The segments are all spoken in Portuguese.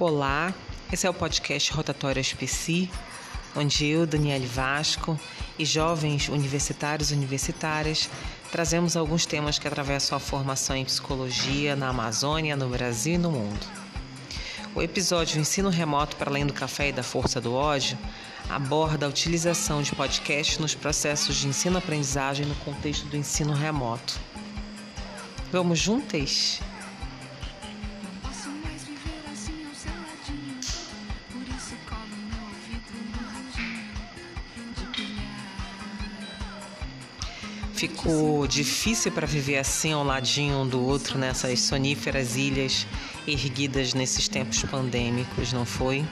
Olá, esse é o podcast Rotatório SPC, onde eu, Daniele Vasco e jovens universitários e universitárias trazemos alguns temas que atravessam a formação em psicologia na Amazônia, no Brasil e no mundo. O episódio Ensino Remoto para Além do Café e da Força do Ódio aborda a utilização de podcast nos processos de ensino-aprendizagem no contexto do ensino remoto. Vamos juntas? Ficou difícil para viver assim ao ladinho um do outro nessas soníferas ilhas erguidas nesses tempos pandêmicos, não foi?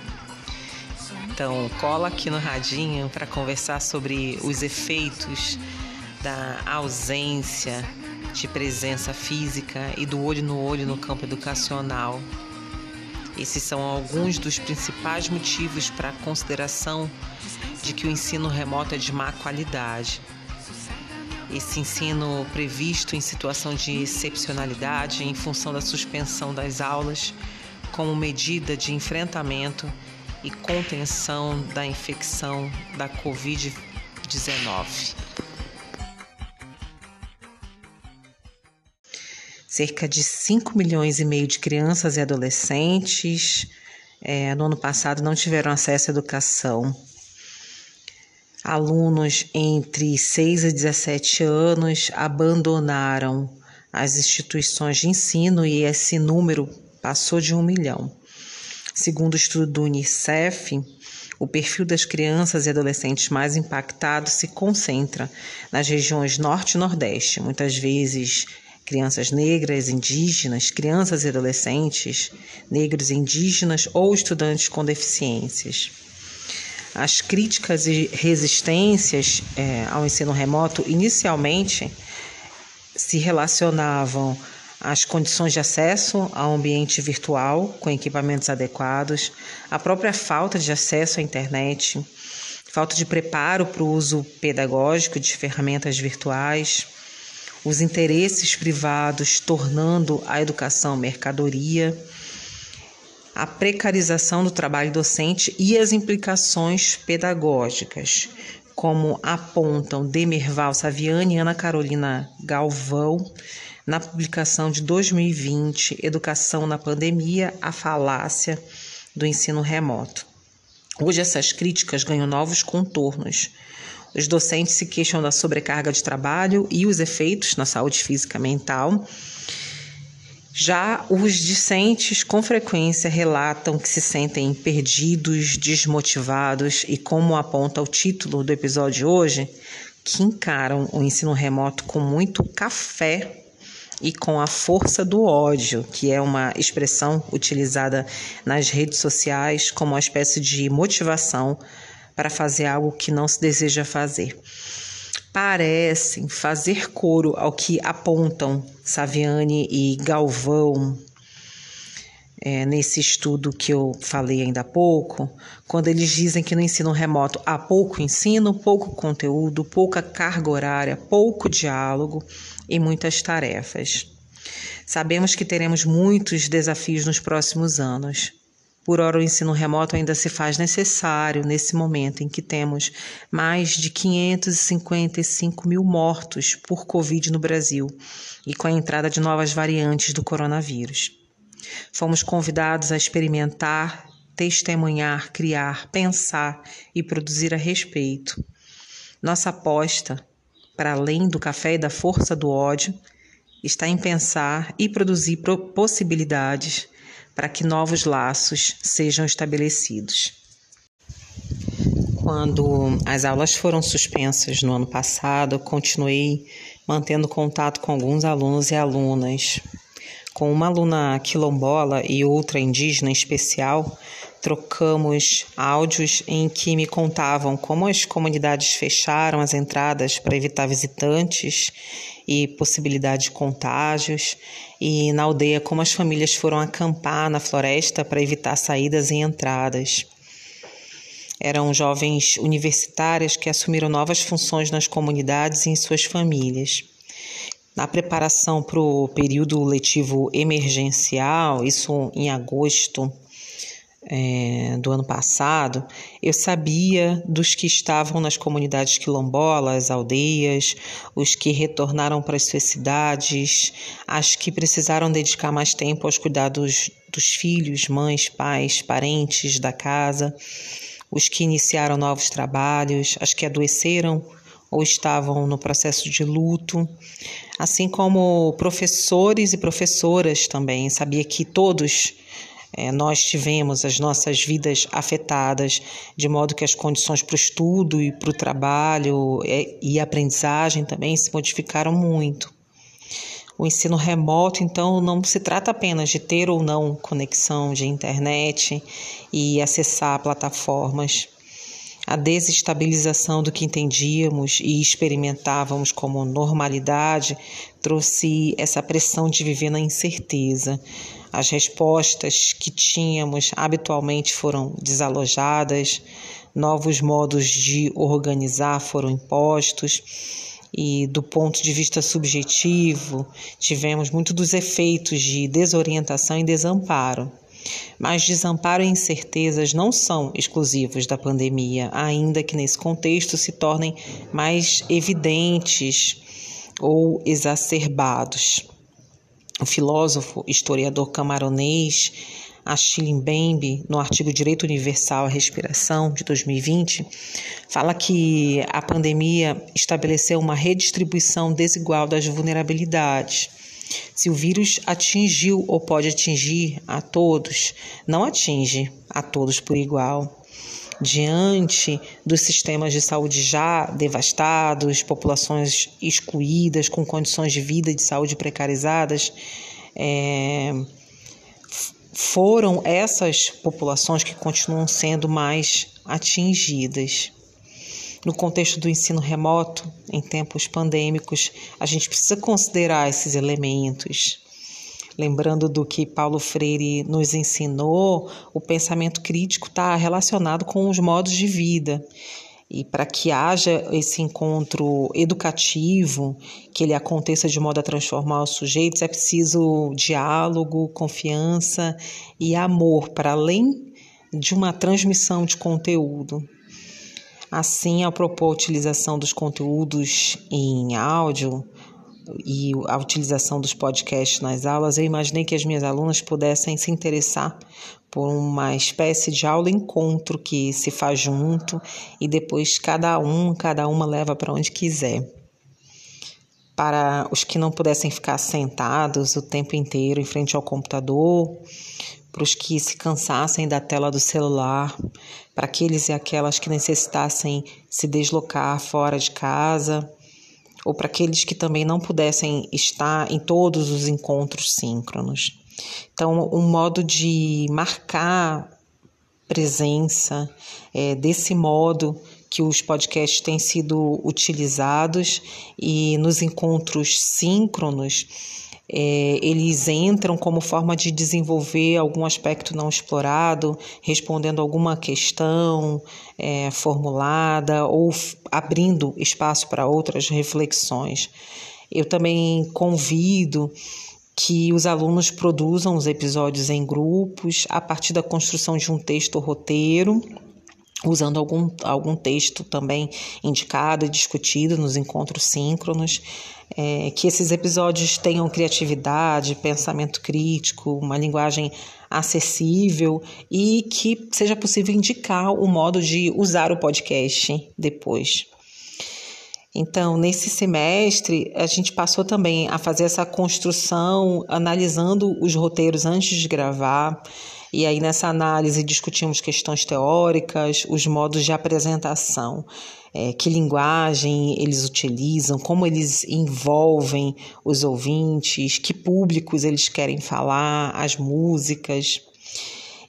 Então, cola aqui no radinho para conversar sobre os efeitos da ausência de presença física e do olho no olho no campo educacional. Esses são alguns dos principais motivos para a consideração de que o ensino remoto é de má qualidade esse ensino previsto em situação de excepcionalidade em função da suspensão das aulas como medida de enfrentamento e contenção da infecção da Covid-19. Cerca de 5 milhões e meio de crianças e adolescentes é, no ano passado não tiveram acesso à educação alunos entre 6 e 17 anos abandonaram as instituições de ensino e esse número passou de um milhão. Segundo o estudo do Unicef, o perfil das crianças e adolescentes mais impactados se concentra nas regiões norte e nordeste, muitas vezes crianças negras, indígenas, crianças e adolescentes negros, indígenas ou estudantes com deficiências. As críticas e resistências é, ao ensino remoto inicialmente se relacionavam às condições de acesso ao ambiente virtual com equipamentos adequados, a própria falta de acesso à internet, falta de preparo para o uso pedagógico de ferramentas virtuais, os interesses privados tornando a educação mercadoria a precarização do trabalho docente e as implicações pedagógicas, como apontam Demerval Saviani e Ana Carolina Galvão na publicação de 2020, Educação na Pandemia, a falácia do ensino remoto. Hoje essas críticas ganham novos contornos. Os docentes se queixam da sobrecarga de trabalho e os efeitos na saúde física e mental já os discentes com frequência relatam que se sentem perdidos, desmotivados e, como aponta o título do episódio de hoje, que encaram o ensino remoto com muito café e com a força do ódio, que é uma expressão utilizada nas redes sociais como uma espécie de motivação para fazer algo que não se deseja fazer parecem fazer coro ao que apontam Saviani e Galvão é, nesse estudo que eu falei ainda há pouco, quando eles dizem que no ensino remoto há pouco ensino, pouco conteúdo, pouca carga horária, pouco diálogo e muitas tarefas. Sabemos que teremos muitos desafios nos próximos anos. Por hora, o ensino remoto ainda se faz necessário nesse momento em que temos mais de 555 mil mortos por Covid no Brasil e com a entrada de novas variantes do coronavírus. Fomos convidados a experimentar, testemunhar, criar, pensar e produzir a respeito. Nossa aposta, para além do café e da força do ódio, está em pensar e produzir possibilidades para que novos laços sejam estabelecidos. Quando as aulas foram suspensas no ano passado, continuei mantendo contato com alguns alunos e alunas. Com uma aluna quilombola e outra indígena em especial, trocamos áudios em que me contavam como as comunidades fecharam as entradas para evitar visitantes e possibilidade de contágios, e na aldeia como as famílias foram acampar na floresta para evitar saídas e entradas. Eram jovens universitárias que assumiram novas funções nas comunidades e em suas famílias. Na preparação para o período letivo emergencial, isso em agosto é, do ano passado, eu sabia dos que estavam nas comunidades quilombolas, aldeias, os que retornaram para as suas cidades, as que precisaram dedicar mais tempo aos cuidados dos filhos, mães, pais, parentes da casa, os que iniciaram novos trabalhos, as que adoeceram ou estavam no processo de luto, assim como professores e professoras também. Sabia que todos é, nós tivemos as nossas vidas afetadas, de modo que as condições para o estudo e para o trabalho é, e aprendizagem também se modificaram muito. O ensino remoto, então, não se trata apenas de ter ou não conexão de internet e acessar plataformas. A desestabilização do que entendíamos e experimentávamos como normalidade trouxe essa pressão de viver na incerteza, as respostas que tínhamos habitualmente foram desalojadas, novos modos de organizar foram impostos e do ponto de vista subjetivo, tivemos muito dos efeitos de desorientação e desamparo. Mas desamparo e incertezas não são exclusivos da pandemia, ainda que nesse contexto se tornem mais evidentes ou exacerbados. O filósofo historiador camaronês Achille Mbembe, no artigo Direito Universal à Respiração, de 2020, fala que a pandemia estabeleceu uma redistribuição desigual das vulnerabilidades. Se o vírus atingiu ou pode atingir a todos, não atinge a todos por igual diante dos sistemas de saúde já devastados, populações excluídas, com condições de vida e de saúde precarizadas, é, foram essas populações que continuam sendo mais atingidas. No contexto do ensino remoto, em tempos pandêmicos, a gente precisa considerar esses elementos Lembrando do que Paulo Freire nos ensinou, o pensamento crítico está relacionado com os modos de vida. E para que haja esse encontro educativo, que ele aconteça de modo a transformar os sujeitos, é preciso diálogo, confiança e amor, para além de uma transmissão de conteúdo. Assim, ao propor a utilização dos conteúdos em áudio, e a utilização dos podcasts nas aulas, eu imaginei que as minhas alunas pudessem se interessar por uma espécie de aula encontro que se faz junto e depois cada um, cada uma leva para onde quiser. Para os que não pudessem ficar sentados o tempo inteiro em frente ao computador, para os que se cansassem da tela do celular, para aqueles e aquelas que necessitassem se deslocar fora de casa, ou para aqueles que também não pudessem estar em todos os encontros síncronos. Então, um modo de marcar presença é, desse modo que os podcasts têm sido utilizados e nos encontros síncronos é, eles entram como forma de desenvolver algum aspecto não explorado, respondendo alguma questão é, formulada ou abrindo espaço para outras reflexões. Eu também convido que os alunos produzam os episódios em grupos a partir da construção de um texto ou roteiro usando algum, algum texto também indicado e discutido nos encontros síncronos, é, que esses episódios tenham criatividade, pensamento crítico, uma linguagem acessível e que seja possível indicar o modo de usar o podcast depois. Então, nesse semestre, a gente passou também a fazer essa construção, analisando os roteiros antes de gravar, e aí nessa análise discutimos questões teóricas, os modos de apresentação, é, que linguagem eles utilizam, como eles envolvem os ouvintes, que públicos eles querem falar, as músicas.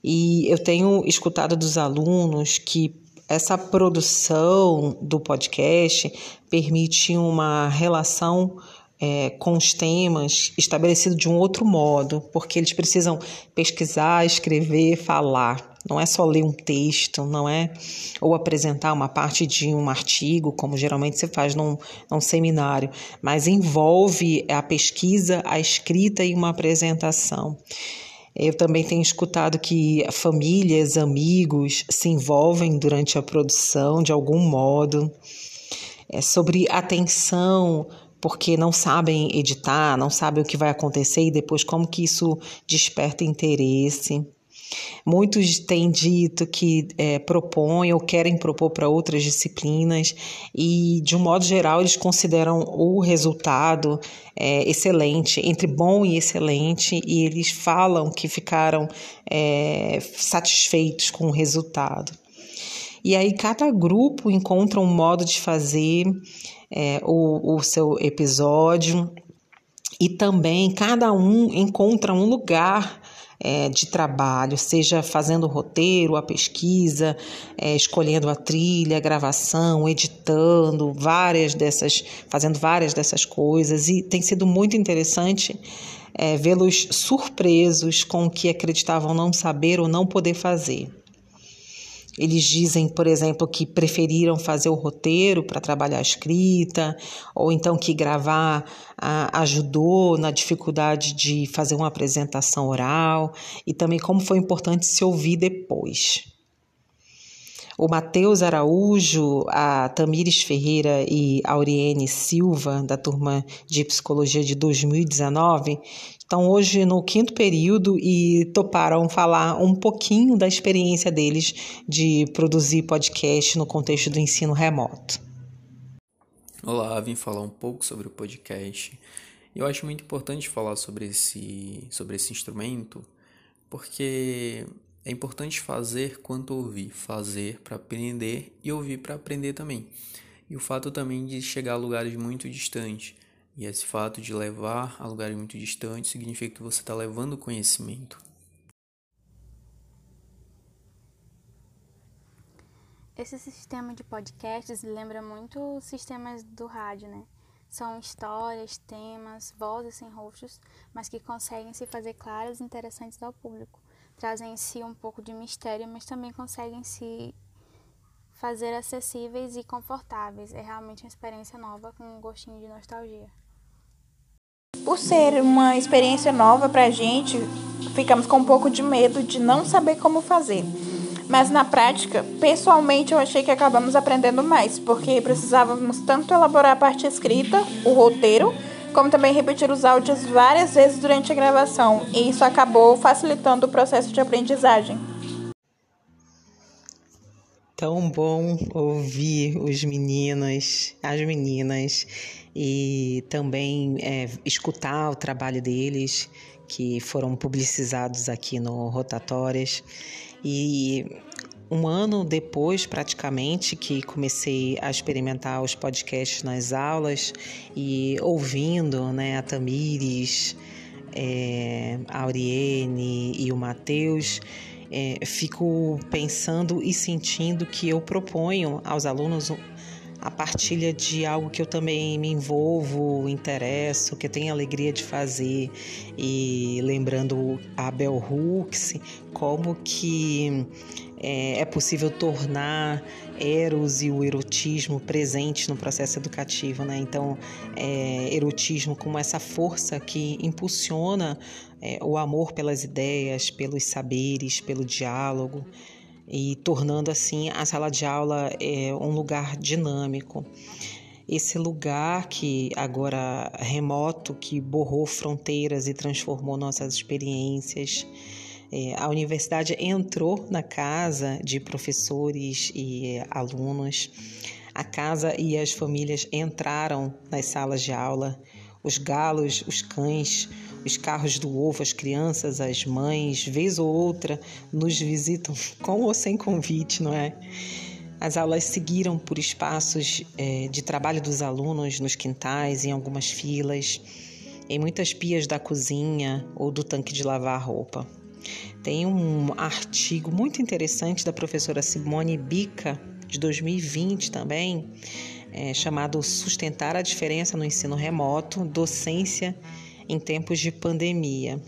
E eu tenho escutado dos alunos que essa produção do podcast permite uma relação é, com os temas estabelecido de um outro modo, porque eles precisam pesquisar, escrever, falar. Não é só ler um texto, não é? Ou apresentar uma parte de um artigo, como geralmente se faz num, num seminário, mas envolve a pesquisa, a escrita e uma apresentação. Eu também tenho escutado que famílias, amigos se envolvem durante a produção de algum modo. É sobre atenção, porque não sabem editar, não sabem o que vai acontecer e depois como que isso desperta interesse. Muitos têm dito que é, propõem ou querem propor para outras disciplinas e, de um modo geral, eles consideram o resultado é, excelente, entre bom e excelente, e eles falam que ficaram é, satisfeitos com o resultado. E aí cada grupo encontra um modo de fazer é, o, o seu episódio e também cada um encontra um lugar é, de trabalho, seja fazendo o roteiro, a pesquisa, é, escolhendo a trilha, a gravação, editando, várias dessas, fazendo várias dessas coisas, e tem sido muito interessante é, vê-los surpresos com o que acreditavam não saber ou não poder fazer. Eles dizem, por exemplo, que preferiram fazer o roteiro para trabalhar a escrita, ou então que gravar ajudou na dificuldade de fazer uma apresentação oral, e também como foi importante se ouvir depois. O Matheus Araújo, a Tamires Ferreira e a Auriene Silva, da turma de psicologia de 2019, estão hoje no quinto período e toparam falar um pouquinho da experiência deles de produzir podcast no contexto do ensino remoto. Olá, vim falar um pouco sobre o podcast. Eu acho muito importante falar sobre esse, sobre esse instrumento, porque é importante fazer quanto ouvir, fazer para aprender e ouvir para aprender também. E o fato também de chegar a lugares muito distantes. E esse fato de levar a lugares muito distantes significa que você está levando conhecimento. Esse sistema de podcasts lembra muito sistemas do rádio, né? São histórias, temas, vozes sem rostos, mas que conseguem se fazer claras e interessantes ao público trazem em si um pouco de mistério, mas também conseguem se fazer acessíveis e confortáveis. É realmente uma experiência nova com um gostinho de nostalgia. Por ser uma experiência nova para a gente, ficamos com um pouco de medo de não saber como fazer. Mas na prática, pessoalmente, eu achei que acabamos aprendendo mais, porque precisávamos tanto elaborar a parte escrita, o roteiro, como também repetir os áudios várias vezes durante a gravação, e isso acabou facilitando o processo de aprendizagem. Tão bom ouvir os meninos, as meninas, e também é, escutar o trabalho deles, que foram publicizados aqui no Rotatórias. E um ano depois, praticamente, que comecei a experimentar os podcasts nas aulas e ouvindo né, a Tamires, é, a Auriene e o Matheus, é, fico pensando e sentindo que eu proponho aos alunos a partilha de algo que eu também me envolvo, interesso, que eu tenho alegria de fazer. E lembrando a Bell Hooks, como que é, é possível tornar Eros e o erotismo presentes no processo educativo, né? Então, é, erotismo como essa força que impulsiona é, o amor pelas ideias, pelos saberes, pelo diálogo e tornando assim a sala de aula é, um lugar dinâmico. Esse lugar que agora remoto, que borrou fronteiras e transformou nossas experiências. É, a universidade entrou na casa de professores e alunos. A casa e as famílias entraram nas salas de aula. Os galos, os cães, os carros do ovo, as crianças, as mães, vez ou outra, nos visitam com ou sem convite, não é? As aulas seguiram por espaços é, de trabalho dos alunos nos quintais, em algumas filas, em muitas pias da cozinha ou do tanque de lavar roupa. Tem um artigo muito interessante da professora Simone Bica, de 2020 também, é, chamado Sustentar a Diferença no Ensino Remoto, Docência em tempos de pandemia.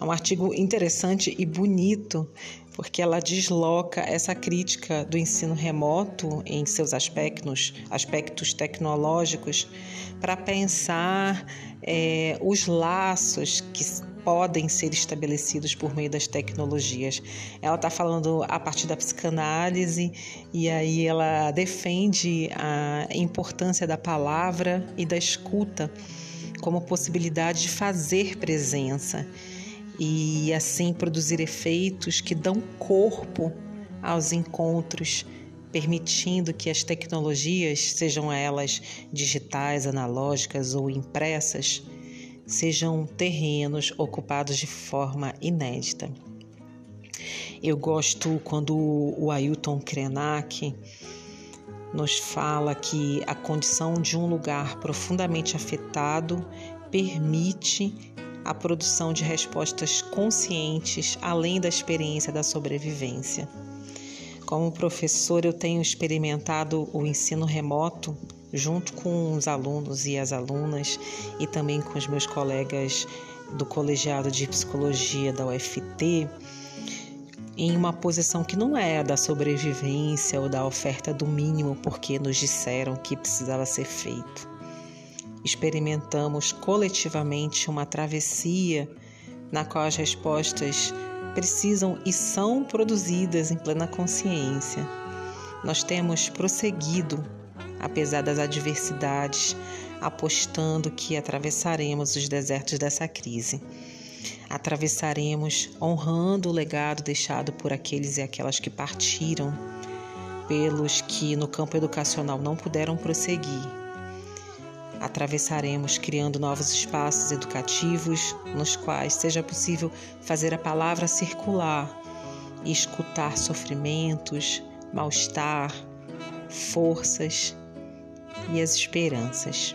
É um artigo interessante e bonito, porque ela desloca essa crítica do ensino remoto em seus aspectos, aspectos tecnológicos, para pensar é, os laços que podem ser estabelecidos por meio das tecnologias. Ela está falando a partir da psicanálise e aí ela defende a importância da palavra e da escuta como possibilidade de fazer presença e assim produzir efeitos que dão corpo aos encontros, permitindo que as tecnologias, sejam elas digitais, analógicas ou impressas, sejam terrenos ocupados de forma inédita. Eu gosto quando o Ailton Krenak nos fala que a condição de um lugar profundamente afetado permite a produção de respostas conscientes além da experiência da sobrevivência. Como professor, eu tenho experimentado o ensino remoto junto com os alunos e as alunas e também com os meus colegas do colegiado de psicologia da UFT em uma posição que não é a da sobrevivência ou da oferta do mínimo porque nos disseram que precisava ser feito. Experimentamos coletivamente uma travessia na qual as respostas precisam e são produzidas em plena consciência. Nós temos prosseguido, apesar das adversidades, apostando que atravessaremos os desertos dessa crise atravessaremos honrando o legado deixado por aqueles e aquelas que partiram, pelos que no campo educacional não puderam prosseguir. Atravessaremos criando novos espaços educativos nos quais seja possível fazer a palavra circular e escutar sofrimentos, mal-estar, forças e as esperanças.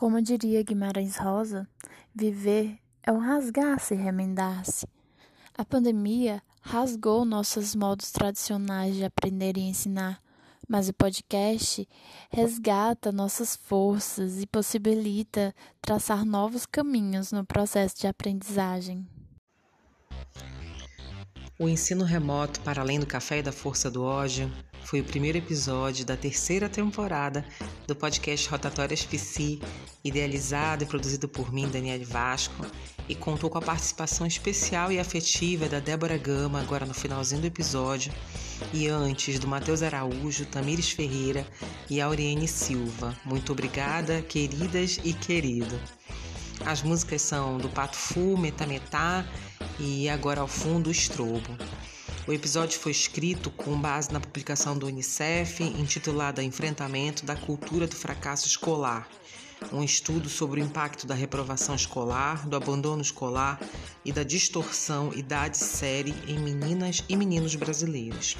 Como diria Guimarães Rosa, viver é um rasgar-se e remendar-se. A pandemia rasgou nossos modos tradicionais de aprender e ensinar, mas o podcast resgata nossas forças e possibilita traçar novos caminhos no processo de aprendizagem. O ensino remoto para além do café e da força do ódio foi o primeiro episódio da terceira temporada do podcast Rotatórias PC, idealizado e produzido por mim, Daniele Vasco, e contou com a participação especial e afetiva da Débora Gama, agora no finalzinho do episódio, e antes do Matheus Araújo, Tamires Ferreira e Auriene Silva. Muito obrigada, queridas e querido. As músicas são do Pato Fu, Metá Metá e agora ao fundo o Estrobo. O episódio foi escrito com base na publicação do Unicef intitulada Enfrentamento da Cultura do Fracasso Escolar, um estudo sobre o impacto da reprovação escolar, do abandono escolar e da distorção idade-série em meninas e meninos brasileiros.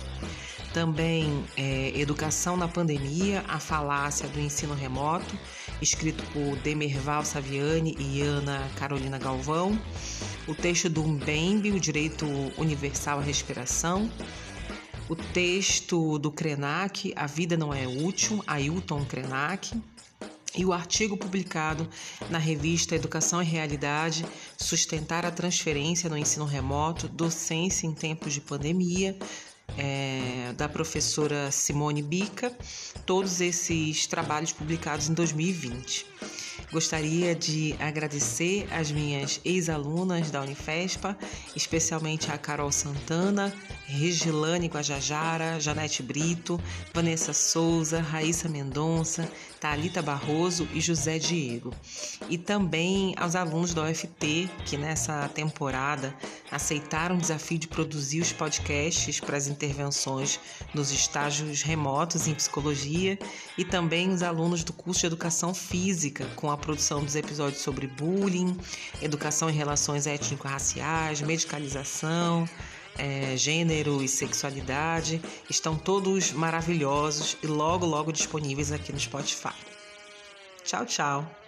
Também é, Educação na Pandemia, a falácia do ensino remoto, escrito por Demerval Saviani e Ana Carolina Galvão. O texto do Mbembe, o Direito Universal à Respiração. O texto do Krenak, A Vida Não É Útil, Ailton Krenak e o artigo publicado na revista Educação e Realidade Sustentar a Transferência no Ensino Remoto, Docência em Tempos de Pandemia, é, da professora Simone Bica, todos esses trabalhos publicados em 2020. Gostaria de agradecer as minhas ex-alunas da Unifespa, especialmente a Carol Santana, Regilane Guajajara, Janete Brito, Vanessa Souza, Raíssa Mendonça, Talita Barroso e José Diego. E também aos alunos da UFT que nessa temporada aceitaram o desafio de produzir os podcasts para as intervenções nos estágios remotos em psicologia e também os alunos do curso de Educação Física com a produção dos episódios sobre bullying, educação em relações étnico-raciais, medicalização, é, gênero e sexualidade. Estão todos maravilhosos e logo, logo disponíveis aqui no Spotify. Tchau, tchau.